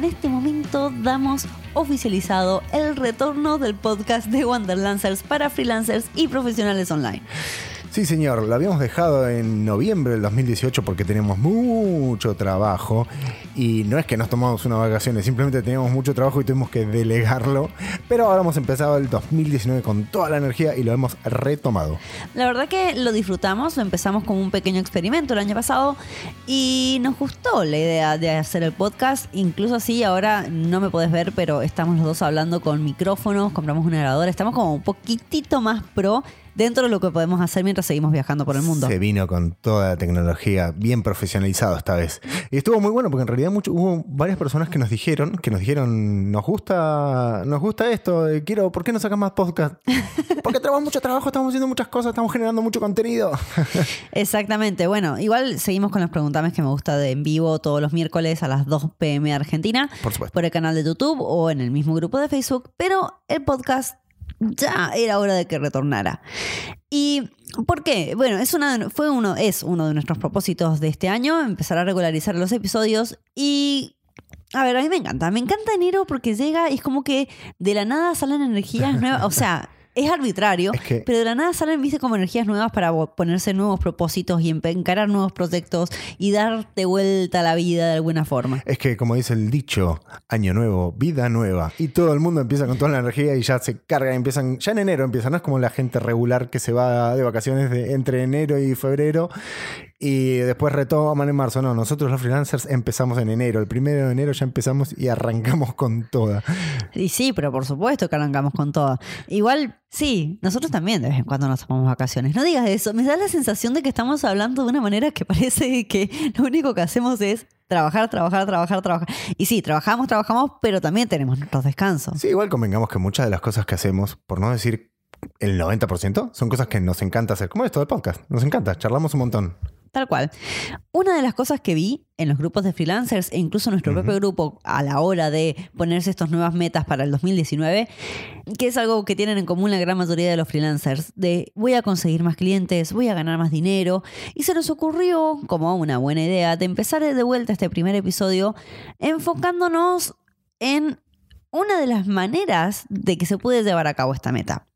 2019 y en este momento damos oficializado el retorno del podcast de Wanderlancers para freelancers y profesionales online. Sí, señor, lo habíamos dejado en noviembre del 2018 porque teníamos mucho trabajo y no es que nos tomamos unas vacaciones, simplemente teníamos mucho trabajo y tuvimos que delegarlo, pero ahora hemos empezado el 2019 con toda la energía y lo hemos retomado. La verdad que lo disfrutamos, lo empezamos como un pequeño experimento el año pasado y nos gustó la idea de hacer el podcast, incluso así ahora no me podés ver, pero estamos los dos hablando con micrófonos, compramos una grabadora, estamos como un poquitito más pro dentro de lo que podemos hacer mientras seguimos viajando por el mundo. Se vino con toda la tecnología bien profesionalizado esta vez. Y estuvo muy bueno porque en realidad mucho, hubo varias personas que nos dijeron, que nos dijeron, nos gusta, nos gusta esto, eh, quiero, ¿por qué no sacas más podcast? Porque tenemos mucho trabajo, estamos haciendo muchas cosas, estamos generando mucho contenido. Exactamente. Bueno, igual seguimos con los preguntames que me gusta de en vivo todos los miércoles a las 2 pm Argentina. Por supuesto. Por el canal de YouTube o en el mismo grupo de Facebook. Pero el podcast ya era hora de que retornara. ¿Y por qué? Bueno, es una, fue uno, es uno de nuestros propósitos de este año, empezar a regularizar los episodios y... A ver, a mí me encanta, me encanta enero porque llega y es como que de la nada salen energías nuevas, o sea, es arbitrario, Es que- pero de la nada salen, viste, como energías nuevas para ponerse nuevos propósitos y encarar nuevos proyectos y darte vuelta a la vida de alguna forma. Es que, como dice el dicho, año nuevo, vida nueva. Y todo el mundo empieza con toda la energía y ya se carga, empiezan, ya en enero empiezan, no es como la gente regular que se va de vacaciones de- entre enero y febrero y después retoman en marzo. No, nosotros los freelancers empezamos en enero. El primero de enero ya empezamos y arrancamos con toda. Y sí, pero por supuesto que arrancamos con todo. Igual, sí, nosotros también de vez en cuando nos tomamos vacaciones. No digas eso, me da la sensación de que estamos hablando de una manera que parece que lo único que hacemos es trabajar, trabajar, trabajar, trabajar. Y sí, trabajamos, trabajamos, pero también tenemos nuestros descansos. Sí, igual convengamos que muchas de las cosas que hacemos, por no decir el 90%, son cosas que nos encanta hacer. Como esto del podcast. Nos encanta, charlamos un montón. Tal cual. Una de las cosas que vi en los grupos de freelancers e incluso en nuestro propio grupo a la hora de ponerse estas nuevas metas para el 2019, que es algo que tienen en común la gran mayoría de los freelancers, de voy a conseguir más clientes, voy a ganar más dinero, y se nos ocurrió, como una buena idea, de empezar de vuelta este primer episodio enfocándonos en una de las maneras de que se puede llevar a cabo esta meta.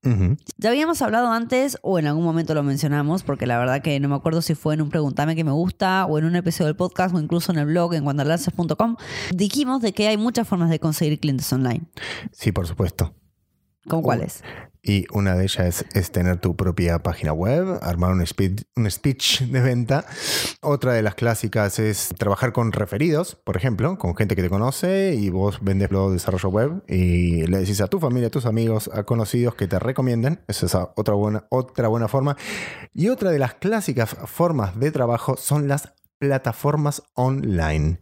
Ya habíamos hablado antes o en algún momento lo mencionamos, porque la verdad que no me acuerdo si fue en un Preguntame que me gusta o en un episodio del podcast o incluso en el blog en wanderlances.com. Dijimos de que hay muchas formas de conseguir clientes online. Sí, por supuesto. ¿Cómo cuáles? Y una de ellas es, es tener tu propia página web, armar un speech, un speech de venta. Otra de las clásicas es trabajar con referidos, por ejemplo, con gente que te conoce y vos vendes los desarrollo web y le decís a tu familia, a tus amigos, a conocidos que te recomienden. Esa es otra buena, otra buena forma. Y otra de las clásicas formas de trabajo son las plataformas online.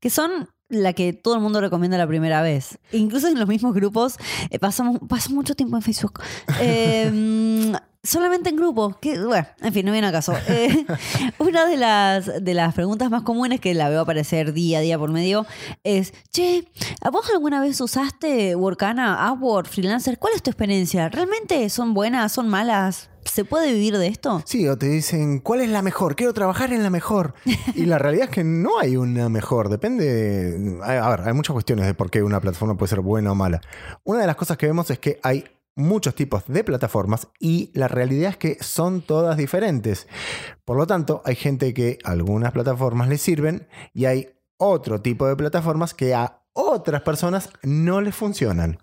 Que son la que todo el mundo recomienda la primera vez. Incluso en los mismos grupos, eh, pasamos, paso mucho tiempo en Facebook. Eh, solamente en grupos. Que, bueno, en fin, no viene a caso. Eh, una de las, de las preguntas más comunes que la veo aparecer día a día por medio es, che, ¿a vos alguna vez usaste Workana, Upwork, Freelancer? ¿Cuál es tu experiencia? ¿Realmente son buenas, son malas? ¿Se puede vivir de esto? Sí, o te dicen, ¿cuál es la mejor? Quiero trabajar en la mejor. Y la realidad es que no hay una mejor. Depende. A ver, hay muchas cuestiones de por qué una plataforma puede ser buena o mala. Una de las cosas que vemos es que hay muchos tipos de plataformas y la realidad es que son todas diferentes. Por lo tanto, hay gente que algunas plataformas les sirven y hay otro tipo de plataformas que a otras personas no les funcionan.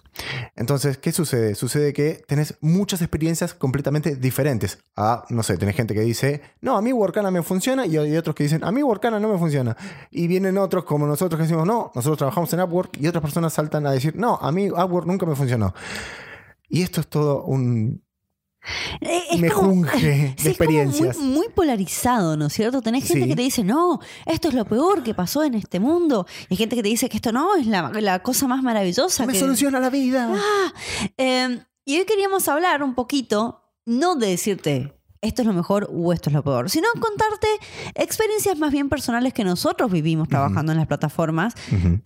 Entonces, ¿qué sucede? Sucede que tenés muchas experiencias completamente diferentes. Ah, no sé, tenés gente que dice, no, a mí Workana me funciona y hay otros que dicen, a mí Workana no me funciona. Y vienen otros como nosotros que decimos, no, nosotros trabajamos en Upwork y otras personas saltan a decir, no, a mí Upwork nunca me funcionó. Y esto es todo un es mejunje como- de es como muy, muy polarizado, ¿no es cierto? Tenés gente Sí. que te dice, no, esto es lo peor que pasó en este mundo. Y hay gente que te dice que esto no es la, la cosa más maravillosa. Me que- soluciona la vida. Ah, eh, y hoy queríamos hablar un poquito, no de decirte esto es lo mejor o esto es lo peor, sino contarte experiencias más bien personales que nosotros vivimos trabajando en las plataformas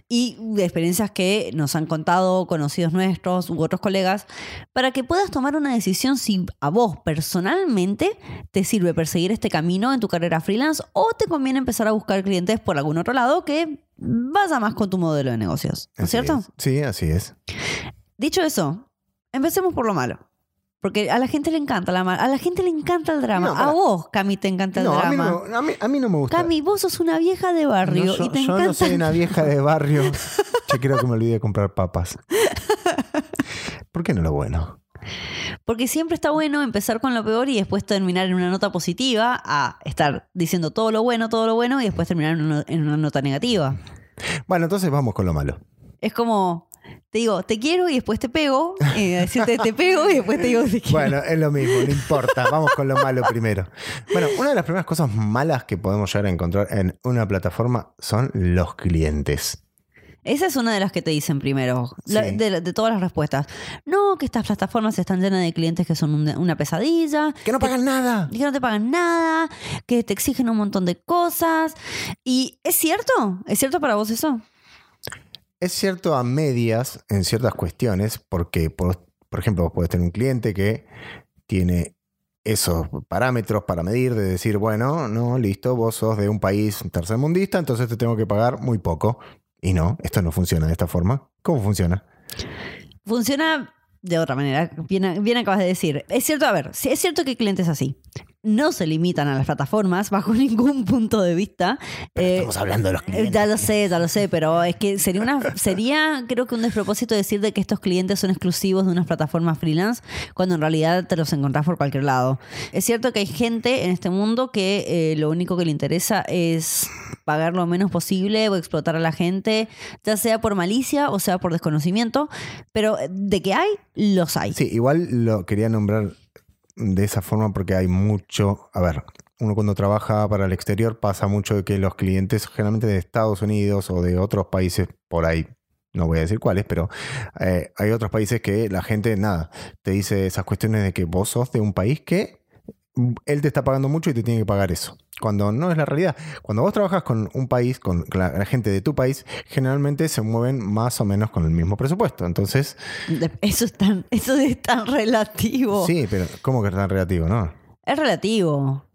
y de experiencias que nos han contado conocidos nuestros u otros colegas, para que puedas tomar una decisión si a vos personalmente te sirve perseguir este camino en tu carrera freelance o te conviene empezar a buscar clientes por algún otro lado que vaya más con tu modelo de negocios, ¿no es Así cierto? es. Sí, así es. Dicho eso, empecemos por lo malo. Porque a la gente le encanta la a la gente le encanta el drama. No, a vos, Cami, te encanta el No, a mí drama. no, a, mí, a mí no me gusta. Cami, vos sos una vieja de barrio No, yo, y te yo encanta. no soy una vieja de barrio. Yo creo que me olvidé de comprar papas. ¿Por qué no lo bueno? Porque siempre está bueno empezar con lo peor y después terminar en una nota positiva a estar diciendo todo lo bueno, todo lo bueno y después terminar en una, en una nota negativa. Bueno, entonces vamos con lo malo. Es como, te digo, te quiero y después te pego, decirte te pego y después te digo te quiero. Bueno, es lo mismo, no importa. Vamos con lo malo primero. Bueno, una de las primeras cosas malas que podemos llegar a encontrar en una plataforma son los clientes. Esa es una de las que te dicen primero, la- de, de todas las respuestas. No, que estas plataformas están llenas de clientes que son un- una pesadilla, Que no pagan nada. que no te pagan nada, que te exigen un montón de cosas. ¿Y es cierto? ¿Es cierto para vos eso? Es cierto a medias en ciertas cuestiones, porque, por, por ejemplo, vos podés tener un cliente que tiene esos parámetros para medir, de decir, bueno, no, listo, vos sos de un país tercermundista, entonces te tengo que pagar muy poco. Y no, esto no funciona de esta forma. ¿Cómo funciona? Funciona de otra manera, bien, bien acabas de decir. Es cierto, a ver, es cierto que hay clientes así. No se limitan a las plataformas bajo ningún punto de vista. Pero Eh, estamos hablando de los clientes. Ya lo sé, ya lo sé, pero es que sería una sería creo que un despropósito decir de que estos clientes son exclusivos de unas plataformas freelance cuando en realidad te los encontrás por cualquier lado. Es cierto que hay gente en este mundo que eh, lo único que le interesa es pagar lo menos posible o explotar a la gente, ya sea por malicia o sea por desconocimiento, pero de que hay, los hay. Sí, igual lo quería nombrar de esa forma porque hay mucho. A ver, uno cuando trabaja para el exterior pasa mucho de que los clientes, generalmente de Estados Unidos o de otros países por ahí, no voy a decir cuáles, pero eh, hay otros países que la gente, nada, te dice esas cuestiones de que vos sos de un país que él te está pagando mucho y te tiene que pagar eso. Cuando no es la realidad. Cuando vos trabajas con un país, con la, gente de tu país, generalmente se mueven más o menos con el mismo presupuesto. Entonces, Eso es tan, eso es tan relativo. sí, pero ¿cómo que es tan relativo, no? Es relativo.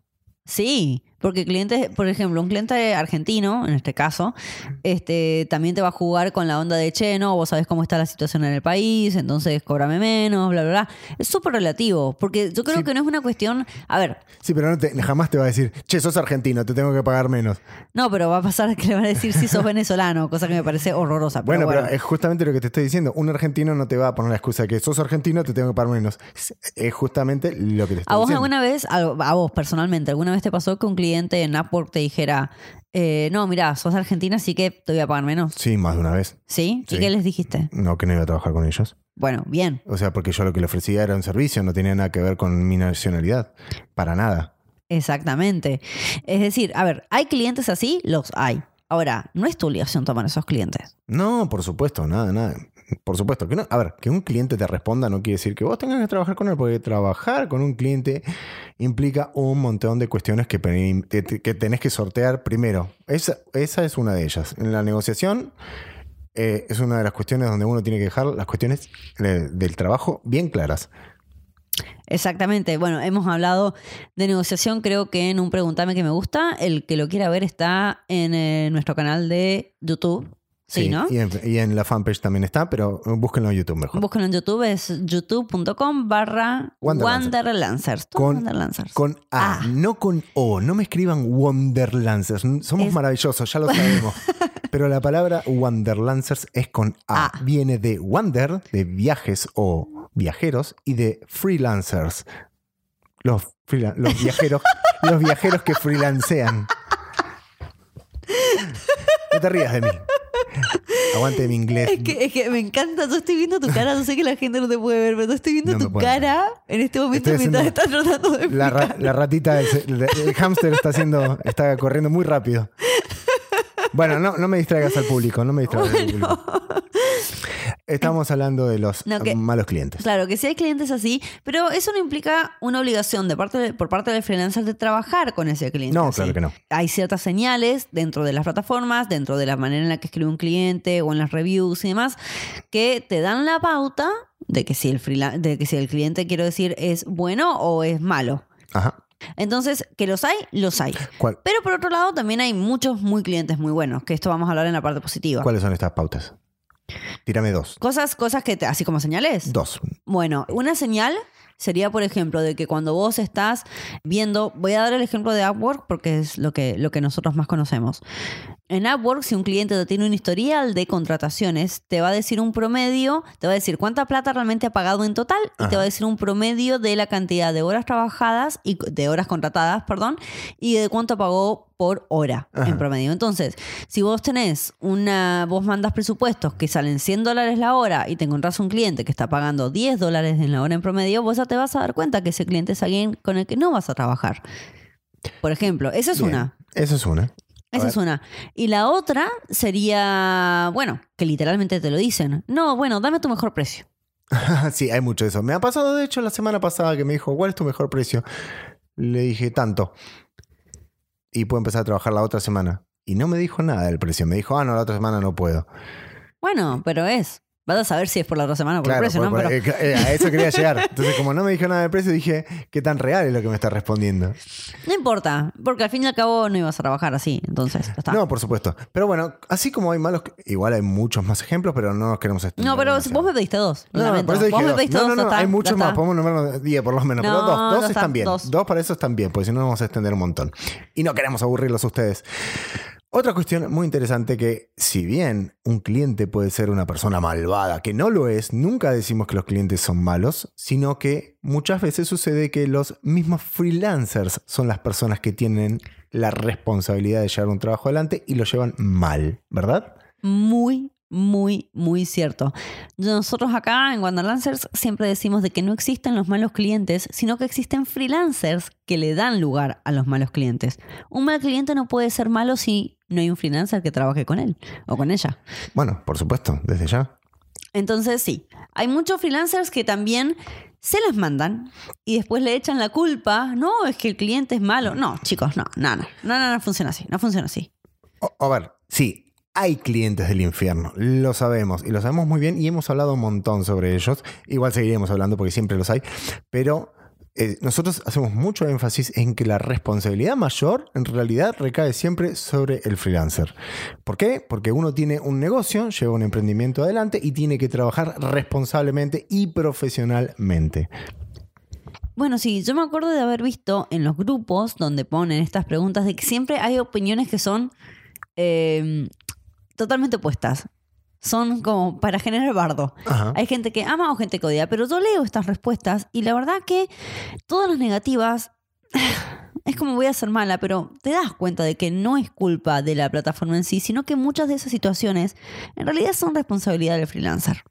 Sí, porque clientes, por ejemplo, un cliente argentino, en este caso, este, también te va a jugar con la onda de che, no, vos sabés cómo está la situación en el país, entonces cóbrame menos, bla, bla, bla. Es súper relativo, porque yo creo Sí. que no es una cuestión. A ver, Sí, pero no te- jamás te va a decir, che, sos argentino, te tengo que pagar menos. no, pero va a pasar que le van a decir si sos venezolano, cosa que me parece horrorosa. Pero Bueno, bueno, pero es justamente lo que te estoy diciendo. Un argentino no te va a poner la excusa de que sos argentino, te tengo que pagar menos. Es- justamente lo que te estoy ¿A vos diciendo. alguna vez, a, a vos personalmente, alguna vez te pasó que un cliente en Upwork te dijera, eh, no, mira, sos argentina, así que te voy a pagar menos? Sí, más de una vez. ¿Sí? ¿Y Sí. qué les dijiste? No, que no iba a trabajar con ellos. Bueno, bien. O sea, porque yo lo que le ofrecía era un servicio, no tenía nada que ver con mi nacionalidad. Para nada. Exactamente. Es decir, a ver, ¿hay clientes así? Los hay. Ahora, no es tu obligación tomar esos clientes. No, por supuesto, nada, nada. Por supuesto. Que no, a ver, que un cliente te responda no quiere decir que vos tengas que trabajar con él, porque trabajar con un cliente implica un montón de cuestiones que, que te- que tenés que sortear primero. Esa, esa es una de ellas. En la negociación eh, es una de las cuestiones donde uno tiene que dejar las cuestiones del trabajo bien claras. Exactamente. Bueno, hemos hablado de negociación, creo que en un Preguntame que me gusta. El que lo quiera ver está en eh, nuestro canal de YouTube. Sí, ¿no? y, en, y en la fanpage también está, pero búsquenlo en YouTube mejor. Búsquenlo en YouTube, es youtube.com barra Wanderlancers. Wanderlancers. Con- Wanderlancers. Con A, Ah. no con O. No me escriban Wonderlancers. Somos Es- maravillosos, ya lo sabemos. Pero la palabra Wanderlancers es con A. A. Viene de wander, de viajes o viajeros, y de freelancers. Los, los viajeros, los viajeros que freelancean. No te rías de mí. Aguante mi inglés. Es que, es que me encanta, yo estoy viendo tu cara, yo sé que la gente no te puede ver, pero yo estoy viendo No tu ver. cara en este momento Estoy mientras estás tratando de La, ra- la ratita, del, el, el hámster está haciendo, está corriendo muy rápido. Bueno, no, no me distraigas al público, no me distraigas al público. Estamos hablando de los No, que- malos clientes. Claro, que sí hay clientes así, pero eso no implica una obligación de parte de- por parte del freelancer de trabajar con ese cliente. No, así. claro que no. Hay ciertas señales dentro de las plataformas, dentro de la manera en la que escribe un cliente o en las reviews y demás, que te dan la pauta de que si el, de que si el cliente, quiero decir, es bueno o es malo. Ajá. Entonces, que los hay, los hay. ¿Cuál- Pero por otro lado, también hay muchos muy clientes muy buenos, que esto vamos a hablar en la parte positiva. ¿Cuáles son estas pautas? Tírame dos. Cosas, cosas que, te- así como señales. Dos. Bueno, una señal sería, por ejemplo, de que cuando vos estás viendo, voy a dar el ejemplo de Upwork porque es lo que, lo que nosotros más conocemos. En Upwork, si un cliente te tiene un historial de contrataciones, te va a decir un promedio, te va a decir cuánta plata realmente ha pagado en total y te va a decir un promedio de la cantidad de horas trabajadas y de horas contratadas, perdón, y de cuánto pagó por hora Ajá. en promedio. Entonces, si vos tenés una, vos mandas presupuestos que salen 100 dólares la hora y te encontrás un cliente que está pagando 10 dólares en la hora en promedio, vos ya te vas a dar cuenta que ese cliente es alguien con el que no vas a trabajar. Por ejemplo, esa es Bien. una. Esa es una. Esa es una. Y la otra sería, bueno, que literalmente te lo dicen. No, bueno, dame tu mejor precio. sí, hay mucho de eso. Me ha pasado, de hecho, la semana pasada que me dijo, ¿cuál es tu mejor precio? Le dije, tanto. Y puedo empezar a trabajar la otra semana. Y no me dijo nada del precio. Me dijo, ah, no, la otra semana no puedo. Bueno, pero es. Vas a saber si es por la otra semana o por Claro, el precio, por- ¿no? por- Pero- eh, eh, a eso quería llegar. Entonces, como no me dijo nada del precio, dije, ¿qué tan real es lo que me está respondiendo? No importa, porque al fin y al cabo no ibas a trabajar así, entonces ya está. No, por supuesto. Pero bueno, así como hay malos, igual hay muchos más ejemplos, pero no nos queremos No, pero demasiado. vos me pediste dos. No, lamento. por eso dije vos me dos. pediste no, dos, no, no, está, hay muchos más, podemos nombrar 10 por lo menos, pero No, dos, dos están bien. dos. Dos. para eso están bien, porque si no nos vamos a extender un montón. Y no queremos aburrirlos a ustedes. Otra cuestión muy interesante que si bien un cliente puede ser una persona malvada, que no lo es, nunca decimos que los clientes son malos, sino que muchas veces sucede que los mismos freelancers son las personas que tienen la responsabilidad de llevar un trabajo adelante y lo llevan mal, ¿verdad? Muy, muy, muy cierto. Nosotros acá en Wanderlancers siempre decimos de que no existen los malos clientes, sino que existen freelancers que le dan lugar a los malos clientes. Un mal cliente no puede ser malo si no hay un freelancer que trabaje con él o con ella. Bueno, por supuesto, desde ya. Entonces sí, hay muchos freelancers que también se las mandan y después le echan la culpa. No, es que el cliente es malo. No, chicos, no, no, no, no, no, no funciona así, no funciona así. O- a ver, sí, hay clientes del infierno, lo sabemos y lo sabemos muy bien y hemos hablado un montón sobre ellos. Igual seguiremos hablando porque siempre los hay, pero eh, nosotros hacemos mucho énfasis en que la responsabilidad mayor en realidad recae siempre sobre el freelancer. ¿Por qué? Porque uno tiene un negocio, lleva un emprendimiento adelante y tiene que trabajar responsablemente y profesionalmente. Bueno, sí, yo me acuerdo de haber visto en los grupos donde ponen estas preguntas de que siempre hay opiniones que son eh, totalmente opuestas. Son como para generar bardo. Ajá. Hay gente que ama o gente que odia, pero yo leo estas respuestas y la verdad que todas las negativas es como voy a ser mala, pero te das cuenta de que no es culpa de la plataforma en sí, sino que muchas de esas situaciones en realidad son responsabilidad del freelancer.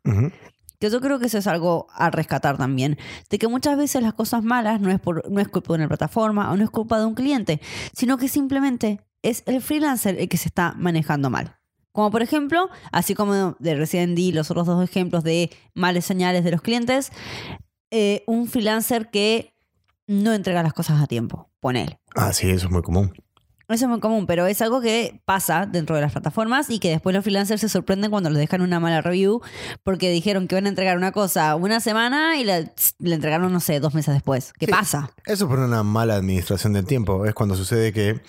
Que yo creo que eso es algo a rescatar también. De que muchas veces las cosas malas no es, por, no es culpa de una plataforma o no es culpa de un cliente, sino que simplemente es el freelancer el que se está manejando mal. Como por ejemplo, así como de recién di los otros dos ejemplos de males señales de los clientes, eh, un freelancer que no entrega las cosas a tiempo. Ponele. Ah, sí, eso es muy común. Eso es muy común, pero es algo que pasa dentro de las plataformas y que después los freelancers se sorprenden cuando les dejan una mala review porque dijeron que iban a entregar una cosa una semana y la, la entregaron, no sé, dos meses después. ¿Qué Sí. pasa? Eso por una mala administración del tiempo. Es cuando sucede que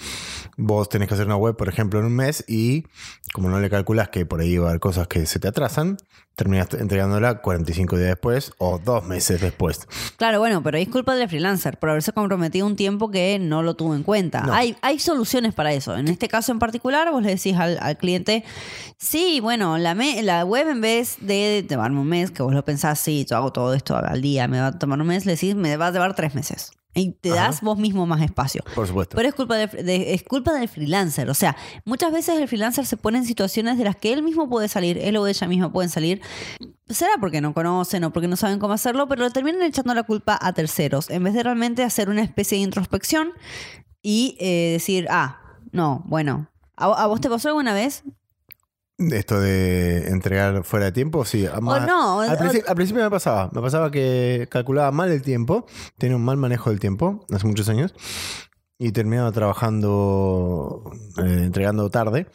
vos tenés que hacer una web, por ejemplo, en un mes y como no le calculas que por ahí va a haber cosas que se te atrasan, terminas entregándola 45 días después o dos meses después. Claro, bueno, pero es culpa del freelancer por haberse comprometido un tiempo que no lo tuvo en cuenta. No. Hay, hay soluciones para eso. En este caso en particular, vos le decís al, al cliente, sí, bueno, la, me- la web en vez de tomarme un mes, que vos lo pensás, sí, yo hago todo esto al día, me va a tomar un mes, le decís, me va a llevar tres meses. Y te Ajá. das vos mismo más espacio. Por supuesto. Pero es culpa, de- de- es culpa del freelancer. O sea, muchas veces el freelancer se pone en situaciones de las que él mismo puede salir, él o ella misma pueden salir. Será porque no conocen o porque no saben cómo hacerlo, pero le terminan echando la culpa a terceros, en vez de realmente hacer una especie de introspección y eh, decir, ah, no, bueno, ¿a, a vos te pasó alguna vez? Esto de entregar fuera de tiempo, sí. Más- no, al, o- principio, al principio me pasaba. Me pasaba que calculaba mal el tiempo, tenía un mal manejo del tiempo hace muchos años y terminaba trabajando, eh, entregando tarde.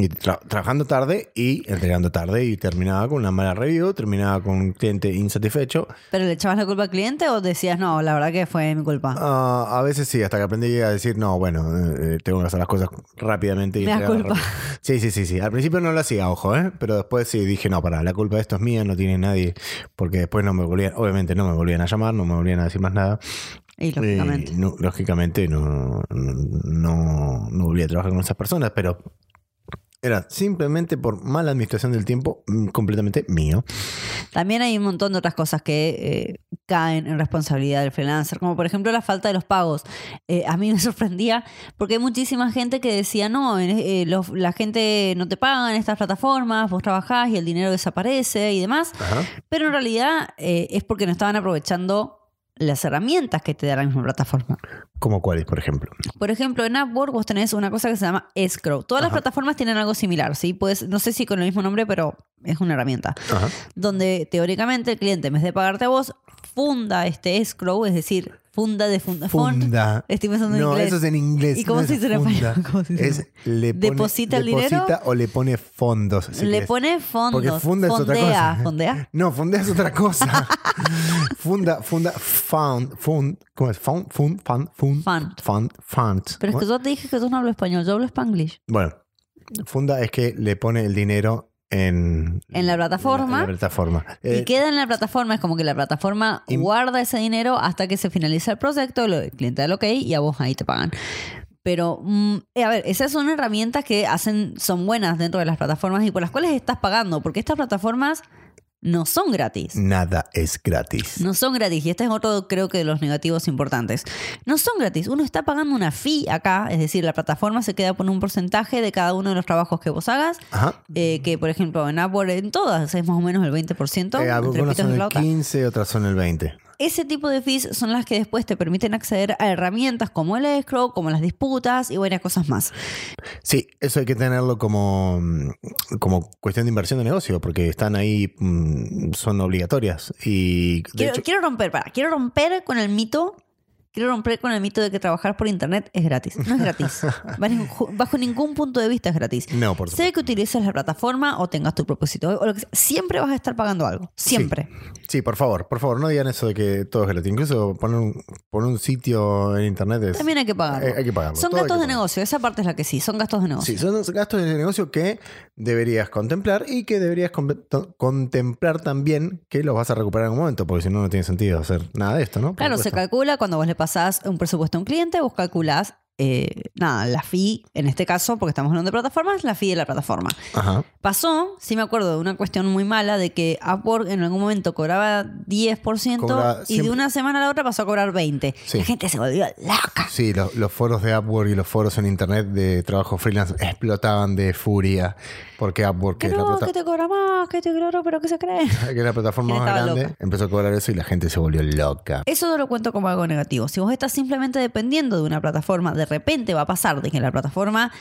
Y tra- trabajando tarde y entregando tarde y terminaba con una mala review, terminaba con un cliente insatisfecho. ¿Pero le echabas la culpa al cliente o decías, no, la verdad que fue mi culpa? Ah, a veces sí, hasta que aprendí a decir, no, bueno, eh, tengo que hacer las cosas rápidamente. Y Me da culpa. Sí, sí, sí, sí. Al principio no lo hacía, ojo, ¿eh? Pero después sí dije, no, para, la culpa de esto es mía, no tiene nadie. Porque después no me volvían, obviamente no me volvían a llamar, no me volvían a decir más nada. Y lógicamente. Eh, no- lógicamente no, no, no volví a trabajar con esas personas, pero era simplemente por mala administración del tiempo mm, completamente mío. También hay un montón de otras cosas que eh, caen en responsabilidad del freelancer, como por ejemplo la falta de los pagos. Eh, a mí me sorprendía porque hay muchísima gente que decía, no, eh, los- la gente no te paga en estas plataformas, vos trabajás y el dinero desaparece y demás, Ajá. pero en realidad es porque no estaban aprovechando las herramientas que te da la misma plataforma. ¿Como cuáles, por ejemplo? Por ejemplo, en Upwork vos tenés una cosa que se llama escrow. Todas las plataformas tienen algo similar, ¿sí? Pues, no sé si con el mismo nombre, pero es una herramienta Ajá. donde teóricamente el cliente, en vez de pagarte a vos, funda este escrow, es decir, funda de funda. Funda. Estoy pensando en no, inglés. eso es en inglés. ¿Y cómo no se dice en funda. español? ¿Cómo se dice? Es le pone, ¿Deposita el dinero? o le pone fondos. si Le querés. pone fondos. Porque funda es otra cosa. Fondea. No, fondea es otra cosa. funda, funda, found, fund, ¿cómo es? Found, fund, fund, fund, Fund. fund, fund. Pero es que yo te dije que tú no hablo español, yo hablo spanglish. Bueno, funda es que le pone el dinero en, En la plataforma. en la plataforma. y Eh, queda en la plataforma, es como que la plataforma y- guarda ese dinero hasta que se finaliza el proyecto, lo- el cliente da el ok y a vos ahí te pagan. Pero, mm, eh, a ver, esas son herramientas que hacen, son buenas dentro de las plataformas y por las cuales estás pagando, porque estas plataformas no son gratis. Nada es gratis. No son gratis, y este es otro, creo que, de los negativos importantes. No son gratis, uno está pagando una fee acá, es decir, la plataforma se queda con un porcentaje de cada uno de los trabajos que vos hagas, Ajá. eh, que por ejemplo en Upwork, en todas, es más o menos el 20%, Eh, algunas son el flautas. 15, otras son el 20. Ese tipo de fees son las que después te permiten acceder a herramientas como el escrow, como las disputas y varias cosas más. Sí, eso hay que tenerlo como, como cuestión de inversión de negocio, porque están ahí, mm, son obligatorias. Y de Quiero, hecho, quiero romper, para, quiero romper con el mito. Quiero romper con el mito de que trabajar por internet es gratis. No es gratis. Bajo, ningún punto de vista es gratis. no, por supuesto. Sé que utilices la plataforma o tengas tu propósito o lo que sea. Siempre vas a estar pagando algo. Siempre. Sí, por favor, por favor, no digan eso de que todo es gratis. Incluso poner un, poner un sitio en internet es. También hay que pagarlo. hay, hay que pagarlo. Son todo gastos de negocio. Esa parte es la que sí. Son gastos de negocio. Sí, son gastos de negocio que deberías contemplar y que deberías contemplar también que los vas a recuperar en algún momento, porque si no, no tiene sentido hacer nada de esto, ¿no? Por Claro, se calcula cuando vos le pasás un presupuesto a un cliente, vos calculás, eh, nada, la fee, en este caso, porque estamos hablando de plataformas, la fee de la plataforma. Ajá. Pasó, sí me acuerdo de una cuestión muy mala, de que Upwork en algún momento cobraba 10% Cobra y siempre- de una semana a la otra pasó a cobrar 20%. Sí. La gente se volvió loca. Sí, lo- los foros de Upwork y los foros en internet de trabajo freelance explotaban de furia porque Upwork, que, es, no, que te cobra más, que te cobra, pero que se cree. que es la plataforma ¿Quién más grande, loca? empezó a cobrar eso y la gente se volvió loca. Eso no lo cuento como algo negativo. Si vos estás simplemente dependiendo de una plataforma, de repente va a pasar de que la plataforma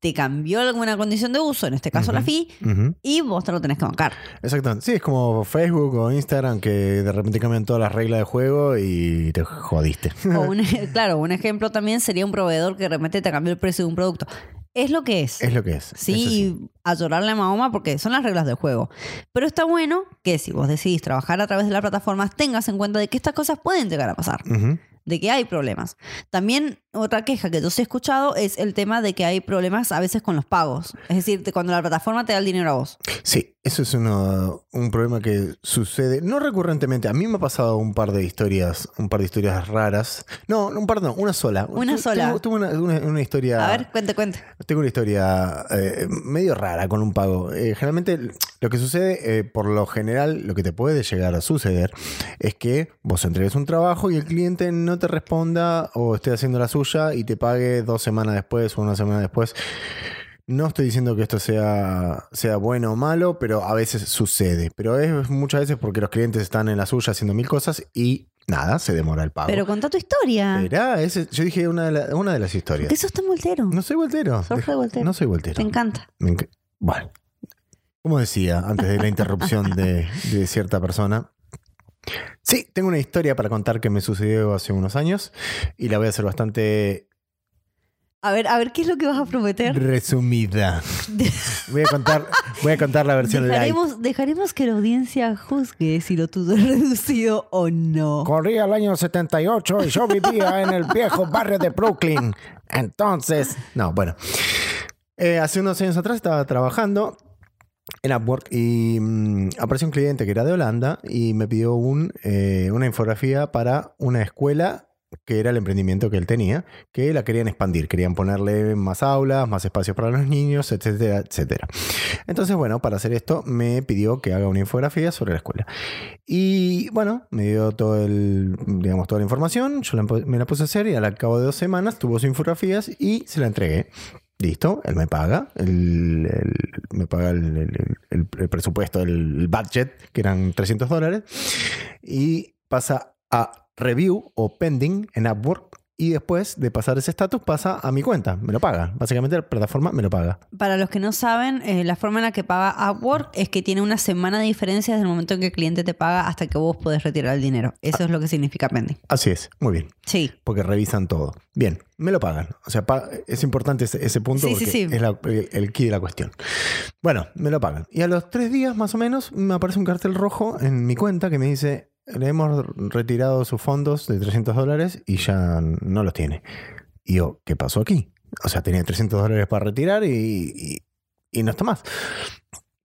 te cambió alguna condición de uso, en este caso la Ujú. y vos te lo tenés que bancar. Exactamente. Sí, es como Facebook o Instagram que de repente cambian todas las reglas de juego y te jodiste. O un, claro, un ejemplo también sería un proveedor que de repente te cambió el precio de un producto. Es lo que es. es lo que es. Sí, y a llorarle a Mahoma porque son las reglas del juego. Pero está bueno que si vos decidís trabajar a través de las plataformas, tengas en cuenta de que estas cosas pueden llegar a pasar. De que hay problemas. También otra queja que yo sí he escuchado es el tema de que hay problemas a veces con los pagos. Es decir, de cuando la plataforma te da el dinero a vos. Sí, eso es uno- un problema que sucede, no recurrentemente. A mí me ha pasado un par de historias, un par de historias raras. No, un par no, una sola. Una Tu- sola. Tuve, tuve una, una- una historia. A ver, cuente, cuente. Tengo una historia eh, medio rara con un pago. Eh, generalmente lo que sucede, eh, por lo general, lo que te puede llegar a suceder es que vos entregues un trabajo y el cliente no te responda o esté haciendo la suya y te pague dos semanas después o una semana después. No estoy diciendo que esto sea, sea bueno o malo, pero a veces sucede. Pero es muchas veces porque los clientes están en la suya haciendo mil cosas y nada, se demora el pago. Pero contá tu historia. Ese- yo dije una de, la- una de las historias. Que sos tan voltero. No soy voltero. Sos re voltero. No soy voltero. Te encanta. Me enc- Bueno, como decía antes de la interrupción de, de cierta persona. Sí, tengo una historia para contar que me sucedió hace unos años y la voy a hacer bastante A ver, a ver, ¿qué es lo que vas a prometer? Resumida. Voy a contar, voy a contar la versión light. Dejaremos, dejaremos que la audiencia juzgue si lo tuyo es reducido o no. Corría el año 78 y yo vivía en el viejo barrio de Brooklyn. Entonces, no, bueno. Eh, hace unos años atrás estaba trabajando en Upwork y mm, apareció un cliente que era de Holanda y me pidió un, eh, una infografía para una escuela que era el emprendimiento que él tenía, que la querían expandir, querían ponerle más aulas, más espacios para los niños, etcétera, etcétera. Entonces, bueno, para hacer esto me pidió que haga una infografía sobre la escuela. Y bueno, me dio todo el, digamos, toda la información, yo la me la puse a hacer y al cabo de dos semanas tuvo sus infografías y se la entregué. Listo, él me paga, me paga el, presupuesto, el budget, que eran 300 dólares, y pasa a review o pending en Upwork, y después de pasar ese estatus pasa a mi cuenta, me lo paga. Básicamente la plataforma me lo paga. Para los que no saben, eh, la forma en la que paga Upwork es que tiene una semana de diferencia desde el momento en que el cliente te paga hasta que vos podés retirar el dinero. Eso es lo que significa pending. Así es, muy bien, Sí. porque revisan todo. Bien, me lo pagan. O sea, pa- es importante ese, ese punto Sí, sí, porque sí. es la- el, el key de la cuestión. Bueno, me lo pagan. Y a los tres días más o menos me aparece un cartel rojo en mi cuenta que me dice, le hemos retirado sus fondos de 300 dólares y ya no los tiene. Y yo, ¿qué pasó aquí? O sea, tenía 300 dólares para retirar y, y- no está más.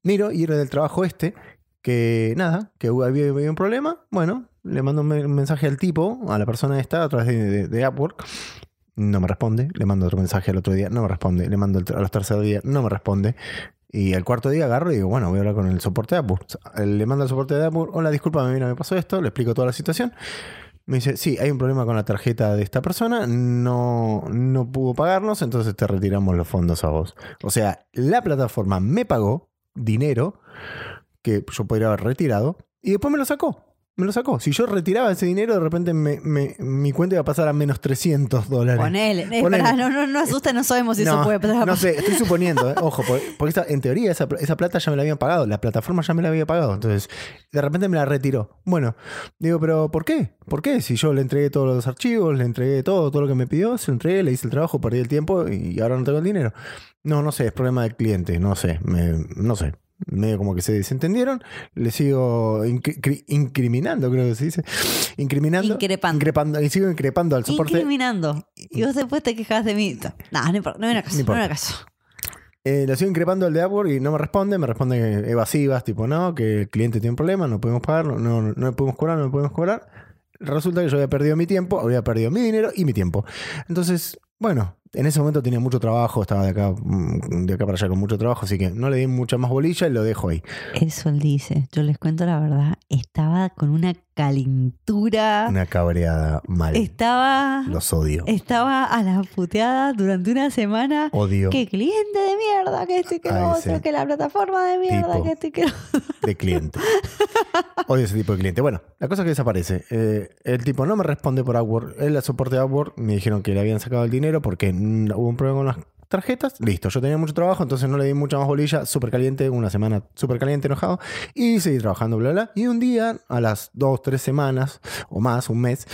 Miro y era del trabajo este, que nada, que había, había un problema. Bueno, le mando un me- un mensaje al tipo, a la persona esta, a través de, de- de Upwork. No me responde. Le mando otro mensaje al otro día, no me responde. Le mando al- tercer día, no me responde. Y al cuarto día agarro y digo, bueno, voy a hablar con el soporte de Upwork. Le mando al soporte de Upwork, hola, discúlpame, mira, me pasó esto, le explico toda la situación. Me dice, sí, hay un problema con la tarjeta de esta persona, no, no pudo pagarnos, entonces te retiramos los fondos a vos. O sea, la plataforma me pagó dinero que yo podría haber retirado y después me lo sacó. Me lo sacó. Si yo retiraba ese dinero, de repente me- me- mi cuenta iba a pasar a menos 300 dólares. Ponele. Eh, Ponele. pará, no, no, no asusta, no sabemos si eso puede pasar. no sé, estoy suponiendo, ¿eh? ojo, porque, porque esta- en teoría esa, esa plata ya me la habían pagado, la plataforma ya me la había pagado, entonces de repente me la retiró. Bueno, digo, pero ¿por qué? ¿Por qué? Si yo le entregué todos los archivos, le entregué todo, todo lo que me pidió, se lo entregué, le hice el trabajo, perdí el tiempo y ahora no tengo el dinero. No, no sé, es problema del cliente, no sé, me- no sé. Medio como que se desentendieron, le sigo incri- cri- incriminando, creo que se dice. Incriminando. Increpando. Increpando, y sigo increpando al soporte. Incriminando. Y vos después te quejas de mí. No, no no viene a caso. No No, importa. viene a caso. Eh, lo sigo increpando al de Upwork y no me responde, me responde evasivas, tipo, no, que el cliente tiene un problema, no podemos pagar, no, no, no le podemos cobrar, no le podemos cobrar. Resulta que yo había perdido mi tiempo, había perdido mi dinero y mi tiempo. Entonces, bueno, en ese momento tenía mucho trabajo, estaba de acá, mm, de acá para allá con mucho trabajo, así que no le di mucha más bolilla y lo dejo ahí. Eso él dice. Yo les cuento la verdad. Estaba con una calentura. Una cabreada mal. Estaba. Los odio. Estaba a la puteada durante una semana. Odio Que cliente de mierda, que esto y que lo otro, que la plataforma de mierda, tipo. que esto y que de cliente. Odio ese tipo de cliente. Bueno, la cosa es que desaparece. Eh, el tipo no me responde por Upwork. Él, el soporte de Upwork, me dijeron que le habían sacado el dinero porque hubo un problema con las tarjetas. Listo, yo tenía mucho trabajo, entonces no le di mucha más bolilla. Súper caliente, una semana súper caliente, enojado. Y seguí trabajando, bla, bla. Y un día, a las dos, tres semanas o más, un mes,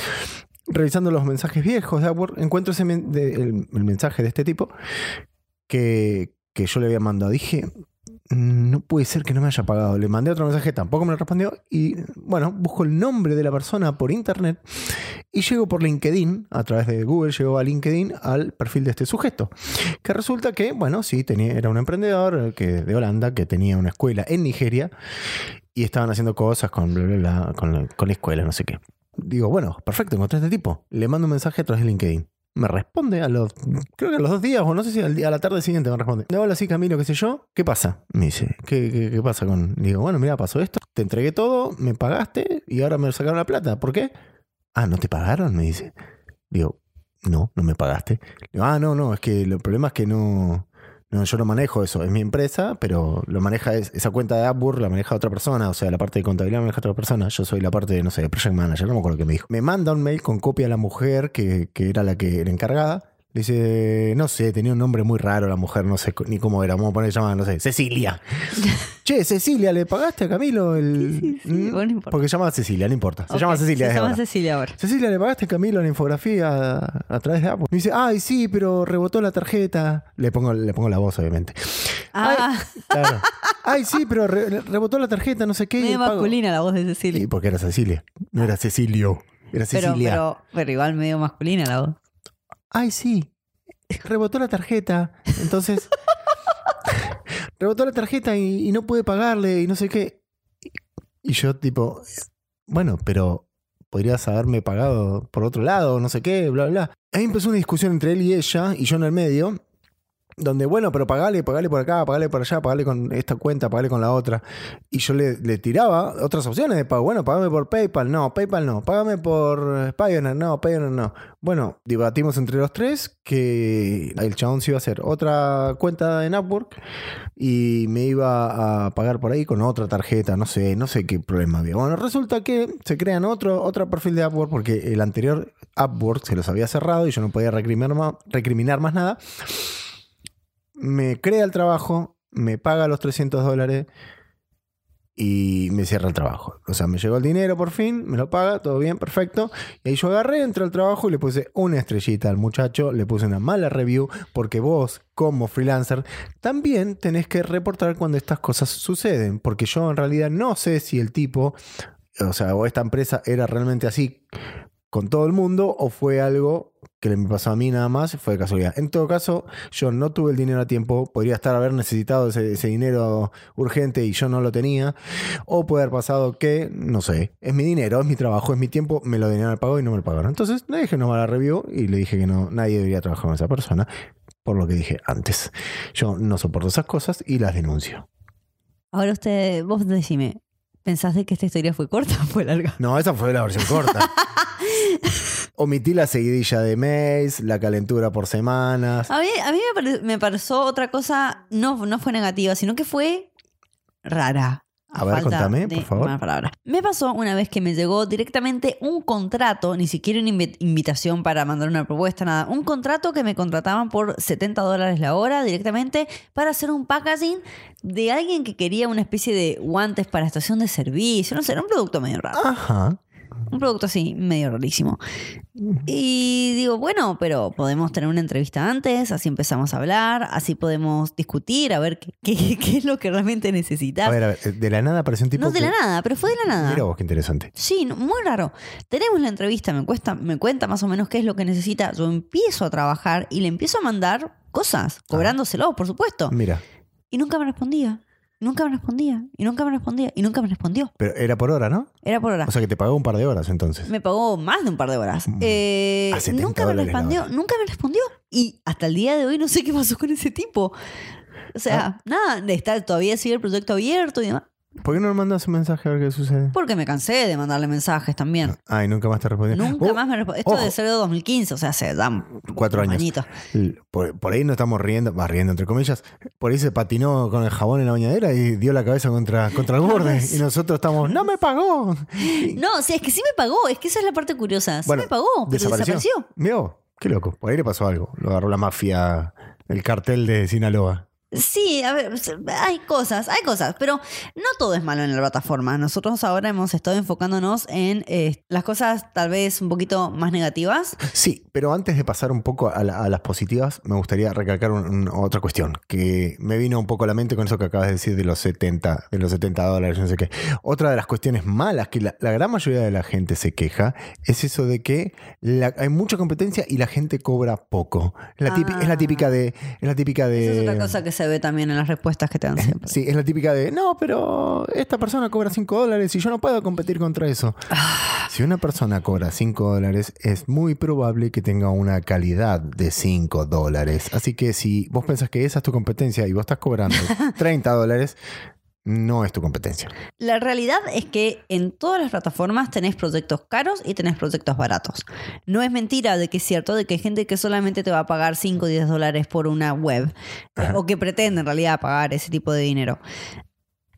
revisando los mensajes viejos de Upwork, encuentro el, el mensaje de este tipo que, que yo le había mandado. Dije, "Mm, no puede ser que no me haya pagado. Le mandé otro mensaje, tampoco me lo respondió. Y bueno, busco el nombre de la persona por internet y llego por LinkedIn, a través de Google, llego a LinkedIn al perfil de este sujeto. Que resulta que, bueno, sí, tenía, era un emprendedor eh, que, de Holanda que tenía una escuela en Nigeria y estaban haciendo cosas con, bla, bla, bla, con, la, con la escuela, no sé qué. Digo, bueno, perfecto, encontré a este tipo. Le mando un mensaje a través de LinkedIn. Me responde a los, creo que a los dos días, o no sé si al día- a la tarde siguiente me responde. Le hola, sí, Camilo, qué sé yo. ¿Qué pasa? Me dice, ¿qué, qué, qué pasa con...? Digo, bueno, mira, pasó esto. Te entregué todo, me pagaste y ahora me sacaron la plata. ¿Por qué? Ah, ¿no te pagaron? Me dice. Digo, no, no me pagaste. Digo, ah, no, no, es que el problema es que no... No, yo no manejo eso, es mi empresa, pero lo maneja es- esa cuenta de Upwork la maneja otra persona, o sea, la parte de contabilidad la maneja otra persona. Yo soy la parte de, no sé, project manager, no me acuerdo qué me dijo. Me manda un mail con copia a la mujer que, que era la que era encargada. Le dice, no sé, tenía un nombre muy raro la mujer, no sé ni cómo era. Vamos a poner llamada, no sé, Cecilia. che, Cecilia, ¿le pagaste a Camilo el. Sí, sí, sí, ¿Mm? bueno, no importa. Porque se llama Cecilia, no importa. Se llama Cecilia. Se llama ahora. Cecilia ahora. Cecilia, ¿le pagaste a Camilo la infografía a, a través de Apple? Me dice, ay, sí, pero rebotó la tarjeta. Le pongo, le pongo la voz, obviamente. Ah, Claro. Ay, sí, pero re- rebotó la tarjeta, no sé qué. pago- masculina la voz de Cecilia. Sí, porque era Cecilia. No era Cecilio. Era pero, Cecilia. pero, pero igual medio masculina la voz. Ay, sí. Rebotó la tarjeta. Entonces. rebotó la tarjeta y, no pude pagarle y no sé qué. Y yo, tipo, bueno, pero podrías haberme pagado por otro lado, no sé qué, bla, bla. Ahí empezó una discusión entre él y ella, y yo en el medio, donde, bueno, pero pagale, pagale por acá, pagale por allá, pagale con esta cuenta, pagale con la otra. Y yo le, tiraba otras opciones de pago. Bueno, pagame por PayPal, no, PayPal no. Págame por Pioneer, no, Pioneer no. Bueno, debatimos entre los tres que el chabón se iba a hacer otra cuenta en Upwork y me iba a pagar por ahí con otra tarjeta, no sé, no sé qué problema había. Bueno, resulta que se crean otro, otro perfil de Upwork porque el anterior Upwork se los había cerrado y yo no podía recriminar más, recriminar más nada. Me crea el trabajo, me paga los 300 dólares y me cierra el trabajo. O sea, me llegó el dinero por fin, me lo paga, todo bien, perfecto. Y ahí yo agarré, entré al trabajo y le puse una estrellita al muchacho, le puse una mala review, porque vos, como freelancer, también tenés que reportar cuando estas cosas suceden. Porque yo en realidad no sé si el tipo, o sea, o esta empresa era realmente así con todo el mundo o fue algo que me pasó a mí nada más, fue de casualidad. En todo caso, yo no tuve el dinero a tiempo, podría estar haber necesitado ese, ese dinero urgente y yo no lo tenía, o puede haber pasado que, no sé, es mi dinero, es mi trabajo, es mi tiempo, me lo dieron al pago y no me lo pagaron. Entonces le dije no a la review y le dije que no, nadie debería trabajar con esa persona, por lo que dije antes. Yo no soporto esas cosas y las denuncio. Ahora usted, vos decime, ¿pensás de que esta historia fue corta o fue larga? No, esa fue la versión corta. Omití la seguidilla de mails, la calentura por semanas. A mí, a mí me, pare- me pareció otra cosa, no, no fue negativa, sino que fue rara. A ver, falta contame, de por favor. Me pasó una vez que me llegó directamente un contrato, ni siquiera una invi- invitación para mandar una propuesta, nada. Un contrato que me contrataban por 70 dólares la hora directamente para hacer un packaging de alguien que quería una especie de guantes para estación de servicio. No sé, era un producto medio raro. Ajá. Un producto así, medio rarísimo. Y digo, bueno, pero podemos tener una entrevista antes, así empezamos a hablar, así podemos discutir, a ver qué, qué- qué es lo que realmente necesitas. A ver, a ver, de la nada apareció un tipo no de la nada, pero fue de la nada. Mira vos, qué interesante. Sí, no, muy raro. Tenemos la entrevista, me, cuesta, me cuenta más o menos qué es lo que necesita. Yo empiezo a trabajar y le empiezo a mandar cosas, cobrándoselo, por supuesto. Mira, Y nunca me respondía. Nunca me respondía. Y nunca me respondía. Y nunca me respondió. pero era por hora, ¿no? Era por hora. O sea que te pagó un par de horas entonces. Me pagó más de un par de horas. Mm. Eh, A 70 nunca me respondió, nunca me respondió. Y hasta el día de hoy no sé qué pasó con ese tipo. O sea, Ah. nada, está, todavía sigue el proyecto abierto y demás. ¿Por qué no le mandas un mensaje a ver qué sucede? Porque me cansé de mandarle mensajes también. Ay, nunca más te respondió. Nunca Oh, más me respondió. Esto ojo. de ser de 2015, o sea, hace dan Cuatro años. añitos. Por, por ahí no estamos riendo, más riendo entre comillas. Por ahí se patinó con el jabón en la bañadera y dio la cabeza contra, contra el borde. Y nosotros estamos, ¡no me pagó! No, o sea, es que sí me pagó, es que esa es la parte curiosa. Sí Bueno, me pagó, pero desapareció. Mirá vos, qué loco. Por ahí le pasó algo. Lo agarró la mafia, el cartel de Sinaloa. Sí, a ver, hay cosas, hay cosas, pero no todo es malo en la plataforma. Nosotros ahora hemos estado enfocándonos en eh, las cosas tal vez un poquito más negativas. Sí, pero antes de pasar un poco a, la- a las positivas, me gustaría recalcar un- un- otra cuestión que me vino un poco a la mente con eso que acabas de decir de los 70, de los 70 dólares, no sé qué. Otra de las cuestiones malas que la, la gran mayoría de la gente se queja es eso de que la- hay mucha competencia y la gente cobra poco. La típi- Ah. Es la típica de... Es la típica de... Esa es otra cosa que se ve también en las respuestas que te dan siempre. Sí, es la típica de, no, pero esta persona cobra 5 dólares y yo no puedo competir contra eso. Si una persona cobra 5 dólares, es muy probable que tenga una calidad de 5 dólares. Así que si vos pensás que esa es tu competencia y vos estás cobrando 30 dólares, no es tu competencia. La realidad es que en todas las plataformas tenés proyectos caros y tenés proyectos baratos. No es mentira de que es cierto de que hay gente que solamente te va a pagar 5 o 10 dólares por una web eh, Ajá. o que pretende en realidad pagar ese tipo de dinero.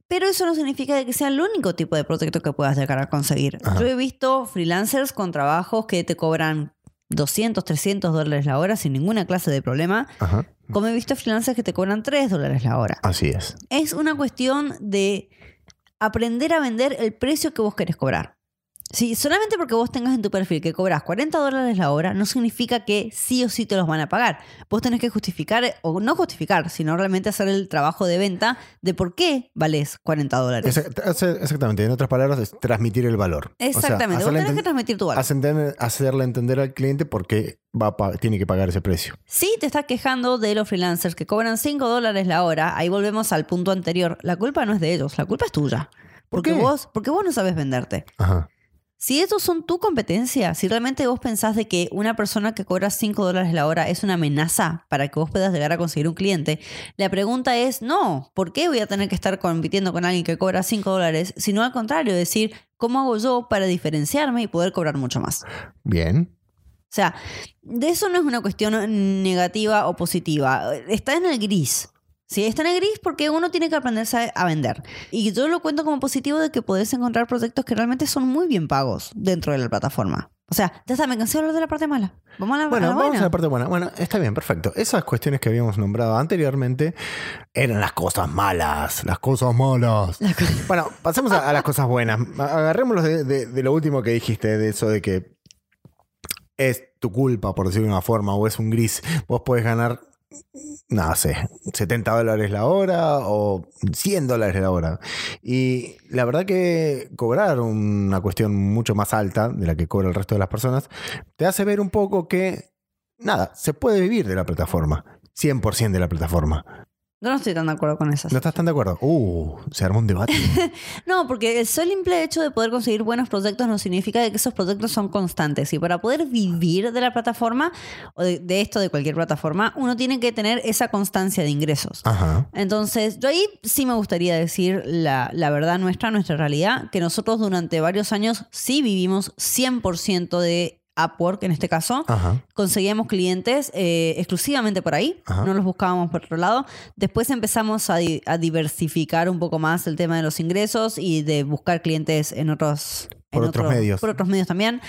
Pero eso no significa de que sea el único tipo de proyecto que puedas llegar a conseguir. Ajá. Yo he visto freelancers con trabajos que te cobran 200, 300 dólares la hora sin ninguna clase de problema. Ajá. Como he visto freelancers que te cobran 3 dólares la hora. Así es. Es una cuestión de aprender a vender el precio que vos querés cobrar. Sí, solamente porque vos tengas en tu perfil que cobras 40 dólares la hora, no significa que sí o sí te los van a pagar. Vos tenés que justificar, o no justificar, sino realmente hacer el trabajo de venta de por qué vales 40 dólares. Exactamente. En otras palabras, es transmitir el valor. O sea, Exactamente, vos hacerle tenés que transmitir tu valor. hacerle- hacerle entender al cliente por qué va a tiene que pagar ese precio. Si te estás quejando de los freelancers que cobran 5 dólares la hora, ahí volvemos al punto anterior. La culpa no es de ellos, la culpa es tuya. ¿Por Porque qué? vos, porque vos no sabes venderte. Ajá. Si estos son tu competencia, si realmente vos pensás de que una persona que cobra 5 dólares la hora es una amenaza para que vos puedas llegar a conseguir un cliente, la pregunta es, no, ¿por qué voy a tener que estar compitiendo con alguien que cobra 5 dólares? Sino al contrario, decir, ¿cómo hago yo para diferenciarme y poder cobrar mucho más? Bien. O sea, de eso no es una cuestión negativa o positiva. Está en el gris. Sí, está en gris porque uno tiene que aprenderse a vender. Y yo lo cuento como positivo de que podés encontrar proyectos que realmente son muy bien pagos dentro de la plataforma. O sea, ya está, me cansé de hablar de la parte mala. Vamos a la, a Bueno, la vamos buena. a la parte buena. Bueno, está bien, perfecto. Esas cuestiones que habíamos nombrado anteriormente eran las cosas malas. Las cosas malas. La Bueno, pasemos a, a las cosas buenas. Agarrémoslos de, de- de lo último que dijiste, de eso de que es tu culpa, por decirlo de una forma, o es un gris. Vos podés ganar, no sé, 70 dólares la hora o 100 dólares la hora. Y la verdad que cobrar una cuestión mucho más alta de la que cobra el resto de las personas, te hace ver un poco que, nada, se puede vivir de la plataforma. 100% de la plataforma. Yo no estoy tan de acuerdo con esas. ¿No estás tan de acuerdo? Uh, se armó un debate. No, porque el simple hecho de poder conseguir buenos proyectos no significa que esos proyectos son constantes. Y para poder vivir de la plataforma, o de, de esto, de cualquier plataforma, uno tiene que tener esa constancia de ingresos. Ajá. Entonces, yo ahí sí me gustaría decir la, la verdad nuestra, nuestra realidad, que nosotros durante varios años sí vivimos 100% de Upwork en este caso. Ajá. Conseguíamos clientes eh, exclusivamente por ahí, Ajá. no los buscábamos por otro lado. Después empezamos a, di- a diversificar un poco más el tema de los ingresos y de buscar clientes en otros... Por otros medios. Por otros medios también.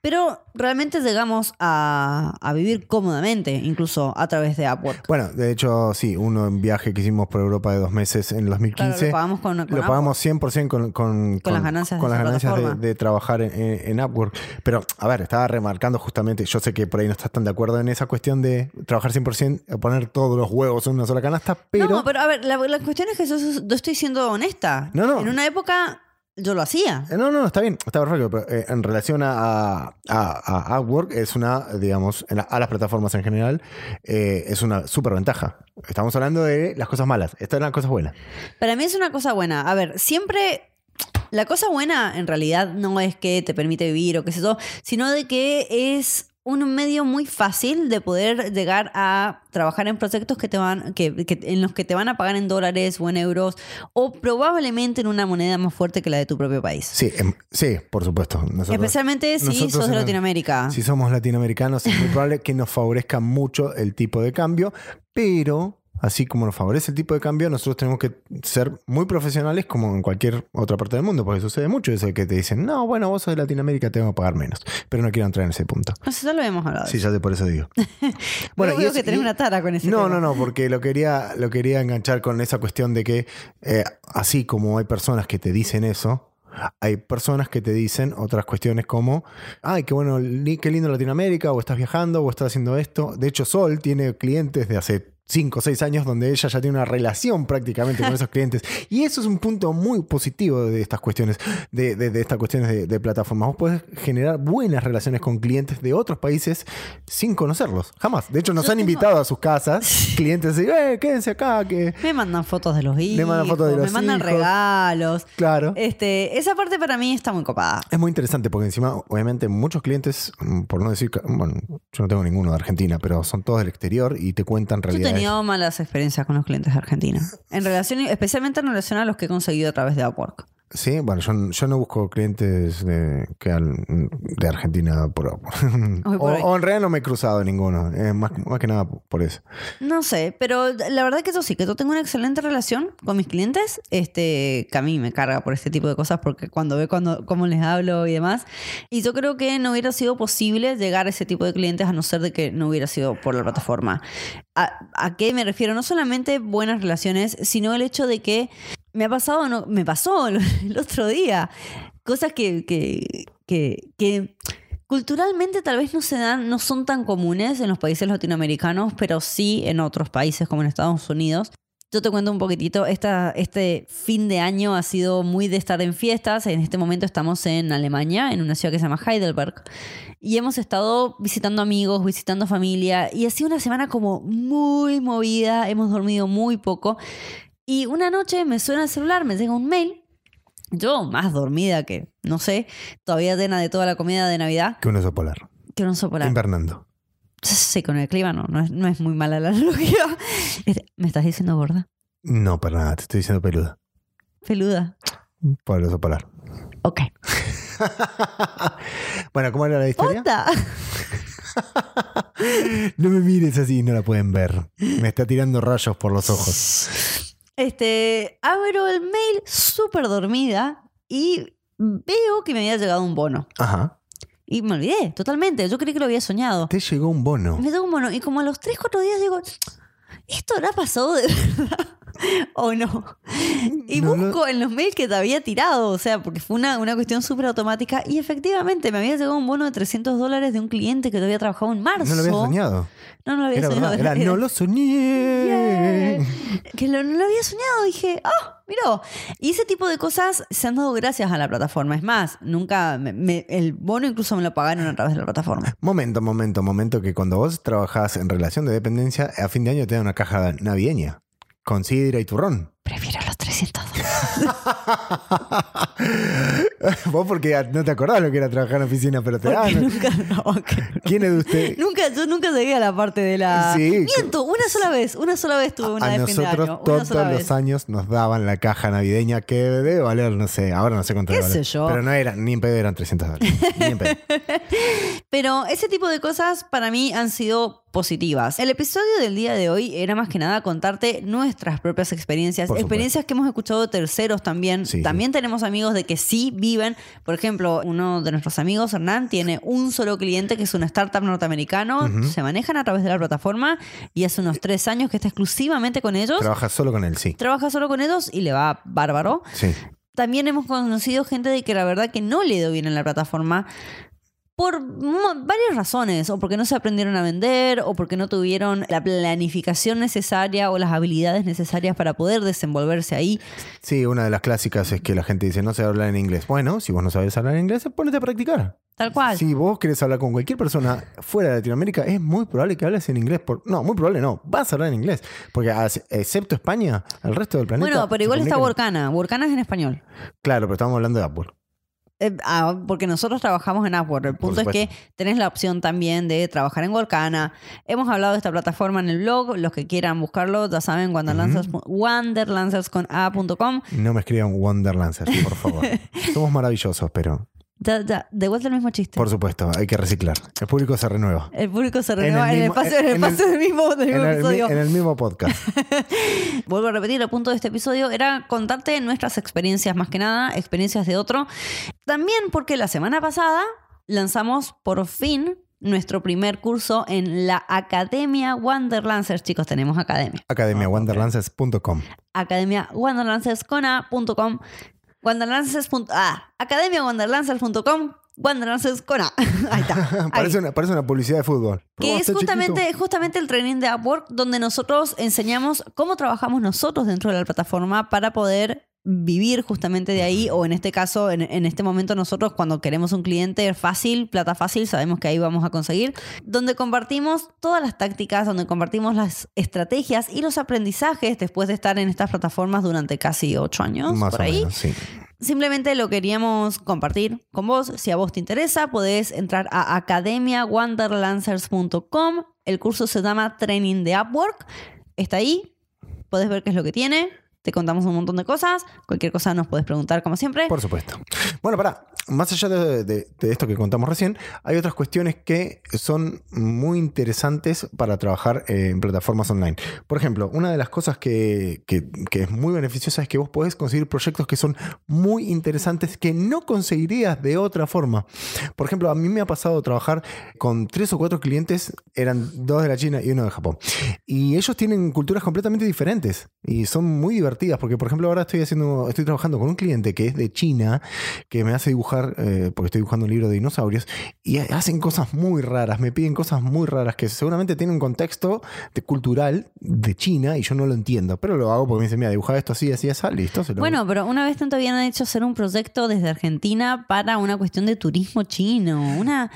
Pero realmente llegamos a, a vivir cómodamente, incluso a través de Upwork. Bueno, de hecho, sí, uno en viaje que hicimos por Europa de dos meses en el 2015. Claro, lo pagamos con, con Lo pagamos 100% con, con, Con las ganancias de las esa ganancias de, plataforma. de trabajar en, en- en Upwork. Pero, a ver, estaba remarcando justamente, yo sé que por ahí no estás tan de acuerdo en esa cuestión de trabajar 100%, poner todos los huevos en una sola canasta, pero... No, pero a ver, la, la cuestión es que yo, yo estoy siendo honesta. No, no. En una época yo lo hacía. Eh, No, no, está bien, está perfecto. Pero eh, en relación a, a, a- Upwork, es una, digamos, en la- a las plataformas en general, eh, es una súper ventaja. Estamos hablando de las cosas malas. Estas eran las cosas buenas. Para mí es una cosa buena. A ver, siempre. La cosa buena en realidad no es que te permite vivir o qué sé yo, sino de que es un medio muy fácil de poder llegar a trabajar en proyectos que te van, que, que- en los que te van a pagar en dólares o en euros, o probablemente en una moneda más fuerte que la de tu propio país. Sí, em, sí, por supuesto. Nosotros- Especialmente si nosotros sos de en- Latinoamérica. Si somos latinoamericanos, es muy probable que nos favorezca mucho el tipo de cambio, pero así como nos favorece el tipo de cambio, nosotros tenemos que ser muy profesionales como en cualquier otra parte del mundo, porque sucede mucho eso de que te dicen, no, bueno, vos sos de Latinoamérica, te vamos a pagar menos. Pero no quiero entrar en ese punto. No sé, ya lo habíamos hablado. Sí, ya te por eso digo. Bueno, es- que tenés y- una tara con ese No, tema. no, no, porque lo quería, lo quería enganchar con esa cuestión de que eh, así como hay personas que te dicen eso, hay personas que te dicen otras cuestiones como, ay, qué bueno, qué lindo Latinoamérica, o estás viajando, o estás haciendo esto. De hecho, Sol tiene clientes de hace 5 o 6 años donde ella ya tiene una relación prácticamente con esos clientes. Y eso es un punto muy positivo de estas cuestiones, de, de- de estas cuestiones de, de plataformas. Vos podés generar buenas relaciones con clientes de otros países sin conocerlos. Jamás. De hecho, nos Yo han tengo- invitado a sus casas, clientes, y, eh, quédense acá, que... Me mandan fotos de los hijos. mandan fotos de los Me mandan hijos. regalos. Claro. Este, esa parte para mí está muy copada. Es muy interesante porque encima, obviamente, muchos clientes, por no decir, bueno, yo no tengo ninguno de Argentina, pero son todos del exterior y te cuentan realidades. Tenido malas experiencias con los clientes de Argentina. En relación, especialmente en relación a los que he conseguido a través de Upwork. Sí, bueno, yo, yo no busco clientes de, que al- de Argentina por, o, o en realidad no me he cruzado ninguno. eh, más, más que nada por eso. No sé, pero la verdad que yo sí, que yo tengo una excelente relación con mis clientes, este, que a mí me carga por este tipo de cosas porque cuando ve cuando, cómo les hablo y demás. Y yo creo que no hubiera sido posible llegar a ese tipo de clientes a no ser de que no hubiera sido por la plataforma. ¿A, a qué me refiero? No solamente buenas relaciones, sino el hecho de que me ha pasado, me pasó el, otro día, cosas que culturalmente tal vez no se dan, no son tan comunes en los países latinoamericanos, pero sí en otros países como en Estados Unidos. Yo te cuento un poquitito, esta, este fin de año ha sido muy de estar en fiestas. En este momento estamos en Alemania, en una ciudad que se llama Heidelberg. Y hemos estado visitando amigos, visitando familia. Y ha sido una semana como muy movida. Hemos dormido muy poco. Y una noche me suena el celular, me llega un mail. Yo, más dormida que, no sé, todavía llena de toda la comida de Navidad, Que un oso polar. que no sé polar. Invernando. Sí, con el clima no, no es, no es muy mala la analogía. ¿Me estás diciendo gorda? No, para nada, te estoy diciendo peluda. Peluda. Por el oso polar. Ok. bueno, ¿cómo era la historia? ¡Ota! No me mires así, no la pueden ver. Me está tirando rayos por los ojos. Este, abro el mail súper dormida y veo que me había llegado un bono. Ajá. Y me olvidé, totalmente. Yo creí que lo había soñado. Te llegó un bono. Me llegó un bono. Y como a los 3, 4 días digo, ¿esto habrá pasado de verdad? ¿O no? Y No, no. busco en los mails que te había tirado, o sea, porque fue una, una cuestión súper automática. Y efectivamente, me había llegado un bono de 300 dólares de un cliente que te había trabajado en marzo. No lo había soñado. No, no lo había Era soñado. verdad. Era, no lo soñé. Yeah. Que lo- no lo había soñado. Dije, ah, miró. Y ese tipo de cosas se han dado gracias a la plataforma. Es más, nunca. me- me- el bono incluso me lo pagaron a través de la plataforma. Momento, momento, momento, que cuando vos trabajás en relación de dependencia, a fin de año te dan una caja navideña. Con sidra y turrón. Prefiero los 300 dólares. vos porque no te acordás lo que era trabajar en oficina, pero te Porque dan. nunca, no, que- ¿Quién es de usted? nunca, yo nunca llegué a la parte de la. Sí. Miento, una sola vez, una sola vez tuve una a de nosotros año. Todos los vez. años nos daban la caja navideña que debe valer, no sé, ahora no sé cuánto ¿Qué sé yo? Pero no era, ni en pedo eran 300 dólares. Ni en pedo. Pero ese tipo de cosas para mí han sido positivas. El episodio del día de hoy era más que nada contarte nuestras propias experiencias, experiencias que hemos escuchado de terceros también. Sí, también tenemos amigos de que sí viven. Por ejemplo, uno de nuestros amigos, Hernán, tiene un solo cliente que es una startup norteamericano. Se manejan a través de la plataforma y hace unos tres años que está exclusivamente con ellos. Trabajas solo con él, sí. Trabaja solo con ellos y le va bárbaro. Sí. También hemos conocido gente de que la verdad que no le dio bien en la plataforma por varias razones, o porque no se aprendieron a vender, o porque no tuvieron la planificación necesaria o las habilidades necesarias para poder desenvolverse ahí. Sí, una de las clásicas es que la gente dice, no sé hablar en inglés. Bueno, si vos no sabes hablar en inglés, ponete a practicar. Tal cual. Si vos querés hablar con cualquier persona fuera de Latinoamérica, es muy probable que hables en inglés. Por... No, muy probable no. Vas a hablar en inglés. Porque excepto España, el resto del planeta... bueno, pero igual está Workana. Workana es en español. Claro, pero estamos hablando de Apple. Eh, ah, porque nosotros trabajamos en Upwork. El punto es que tenés la opción también de trabajar en Volcana. Hemos hablado de esta plataforma en el blog. Los que quieran buscarlo, ya saben, wanderlancers, wanderlancerscona.com. No me escriban Wonderlancers, por favor. Somos maravillosos, pero Ya, ya, de vuelta el mismo chiste. por supuesto, hay que reciclar. El público se renueva. El público se En el renueva en el, mismo- espacio, en el en el- espacio del mismo, del episodio. en el mismo podcast. Vuelvo a repetir, el punto de este episodio era contarte nuestras experiencias más que nada, experiencias de otro. También porque la semana pasada lanzamos por fin nuestro primer curso en la Academia Wanderlancers. Chicos, tenemos academia. AcademiaWonderlancers.com. Academia Wanderlancers. Ah, Academia Wanderlancers.com Wanderlancers con A. Ahí está. Ahí. Parece una, parece una publicidad de fútbol. Que Oh, es justamente, chiquito. justamente el training de Upwork, donde nosotros enseñamos cómo trabajamos nosotros dentro de la plataforma para poder vivir justamente de ahí, o en este caso, en, en este momento nosotros cuando queremos un cliente fácil, plata fácil, sabemos que ahí vamos a conseguir, donde compartimos todas las tácticas, donde compartimos las estrategias y los aprendizajes después de estar en estas plataformas durante casi ocho años, Más por ahí. menos, sí. Simplemente lo queríamos compartir con vos. Si a vos te interesa, podés entrar a academiawanderlancers.com. El curso se llama Training de Upwork. Está ahí. Podés ver qué es lo que tiene. Te contamos un montón de cosas. Cualquier cosa nos puedes preguntar como siempre. Por supuesto. Bueno, para, más allá de, esto que contamos recién, hay otras cuestiones que son muy interesantes para trabajar eh, en plataformas online. Por ejemplo, una de las cosas que, que- es muy beneficiosa es que vos podés conseguir proyectos que son muy interesantes que no conseguirías de otra forma. Por ejemplo, a mí me ha pasado trabajar con tres o cuatro clientes, eran dos de la China y uno de Japón. Y ellos tienen culturas completamente diferentes y son muy divertidas porque, por ejemplo, ahora estoy haciendo, estoy trabajando con un cliente que es de China, que me hace dibujar, eh, porque estoy dibujando un libro de dinosaurios, y hacen cosas muy raras, me piden cosas muy raras que seguramente tienen un contexto de- cultural de China y yo no lo entiendo, pero lo hago porque me dicen, mira, dibujar esto así, así, así, listo. se lo Bueno, pero una vez tanto habían hecho hacer un proyecto desde Argentina para una cuestión de turismo chino. Una.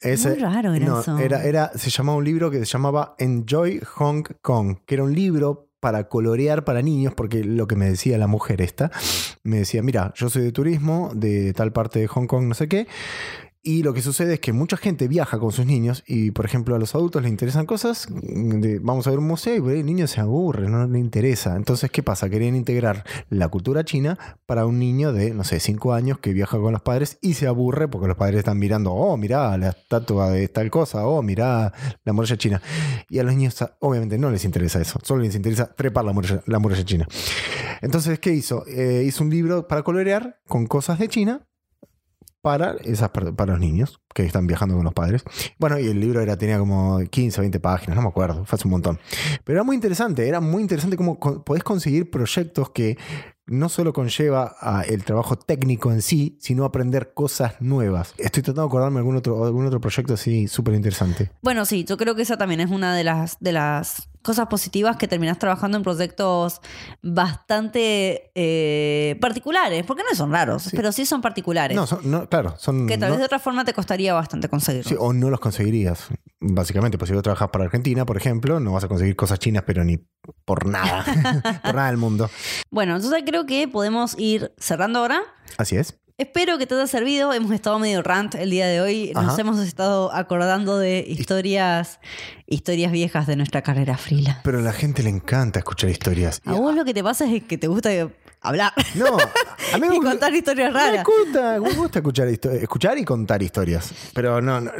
Ese- muy raro era no, eso. Era, era, se llamaba un libro que se llamaba Enjoy Hong Kong, que era un libro para colorear para niños, porque lo que me decía la mujer esta, me decía, mira, yo soy de turismo, de tal parte de Hong Kong, no sé qué, y lo que sucede es que mucha gente viaja con sus niños y, por ejemplo, a los adultos les interesan cosas, vamos a ver un museo y el niño se aburre, no le interesa. Entonces, ¿qué pasa? Querían integrar la cultura china para un niño de, no sé, 5 años que viaja con los padres y se aburre porque los padres están mirando, oh, mirá la estatua de tal cosa, oh, mirá la muralla china. Y a los niños, obviamente, no les interesa eso, solo les interesa trepar la muralla, la muralla china. Entonces, ¿qué hizo? Eh, hizo un libro para colorear con cosas de China para, esas, para los niños que están viajando con los padres. Bueno, y el libro era, tenía como 15 o 20 páginas, no me acuerdo, fue hace un montón. Pero era muy interesante, era muy interesante cómo podés conseguir proyectos que no solo conlleva el trabajo técnico en sí, sino aprender cosas nuevas. Estoy tratando de acordarme de algún otro, algún otro proyecto así súper interesante. Bueno, sí, yo creo que esa también es una de las, de las cosas positivas que terminás trabajando en proyectos bastante eh, particulares, porque no son raros, pero sí son particulares. No, son- no, claro, son... que tal no- vez de otra forma te costaría bastante conseguirlos. Sí, o no los conseguirías. Básicamente, pues si vos trabajas para Argentina, por ejemplo, no vas a conseguir cosas chinas, pero ni por nada. por nada del mundo. Bueno, entonces creo que podemos ir cerrando ahora. Así es. Espero que te haya servido. Hemos estado medio rant el día de hoy. Nos Ajá. hemos estado acordando de historias, historias viejas de nuestra carrera frila. Pero a la gente le encanta escuchar historias. A vos lo que te pasa es que te gusta hablar No, a mí me y gusta- contar historias Me raras. gusta, me gusta escuchar, escuchar y contar historias. Pero no, no,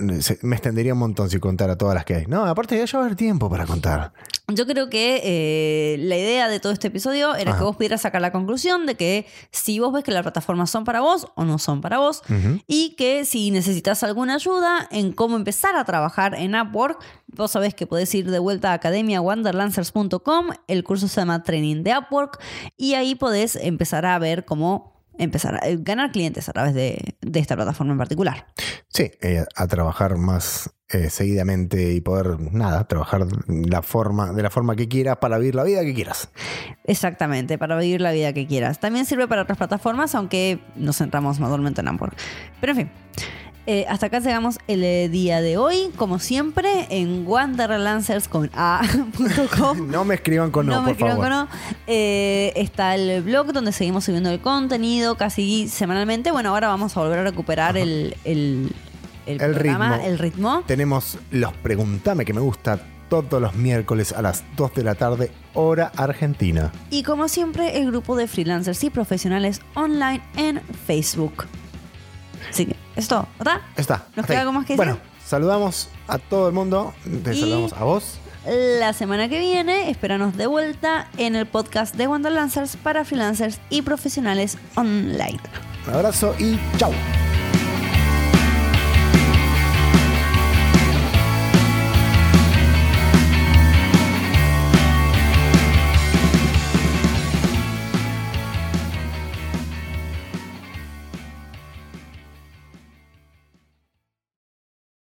me extendería un montón si contara todas las que hay. No, aparte ya va a haber tiempo para contar. Yo creo que eh, la idea de todo este episodio era Ajá. que vos pudieras sacar la conclusión de que si vos ves que las plataformas son para vos o no son para vos, y que si necesitas alguna ayuda en cómo empezar a trabajar en Upwork, vos sabés que podés ir de vuelta a academiawanderlancers.com, el curso se llama Training de Upwork, y ahí podés empezar a ver cómo empezar a eh, ganar clientes a través de, de esta plataforma en particular. Sí, eh, a trabajar más eh, seguidamente y poder, nada, trabajar la forma, de la forma que quieras para vivir la vida que quieras. Exactamente, para vivir la vida que quieras. También sirve para otras plataformas, aunque nos centramos mayormente en Upwork. Pero en fin, eh, hasta acá llegamos el eh, día de hoy, como siempre, en wanderlancers con a.com. No me escriban con no, No me por escriban favor. con no. Eh, está el blog donde seguimos subiendo el contenido casi semanalmente. Bueno, ahora vamos a volver a recuperar el, el, el El programa, ritmo. el ritmo. Tenemos los Preguntame que me gusta todos los miércoles a las 2 de la tarde, hora argentina. Y como siempre, el grupo de freelancers y profesionales online en Facebook. Así que, esto, ¿verdad? Está. ¿Nos hasta queda algo más que Bueno, decir? saludamos a todo el mundo. Te Y- saludamos a vos. La semana que viene, espéranos de vuelta en el podcast de Wanderlancers para freelancers y profesionales online. Un abrazo y chau.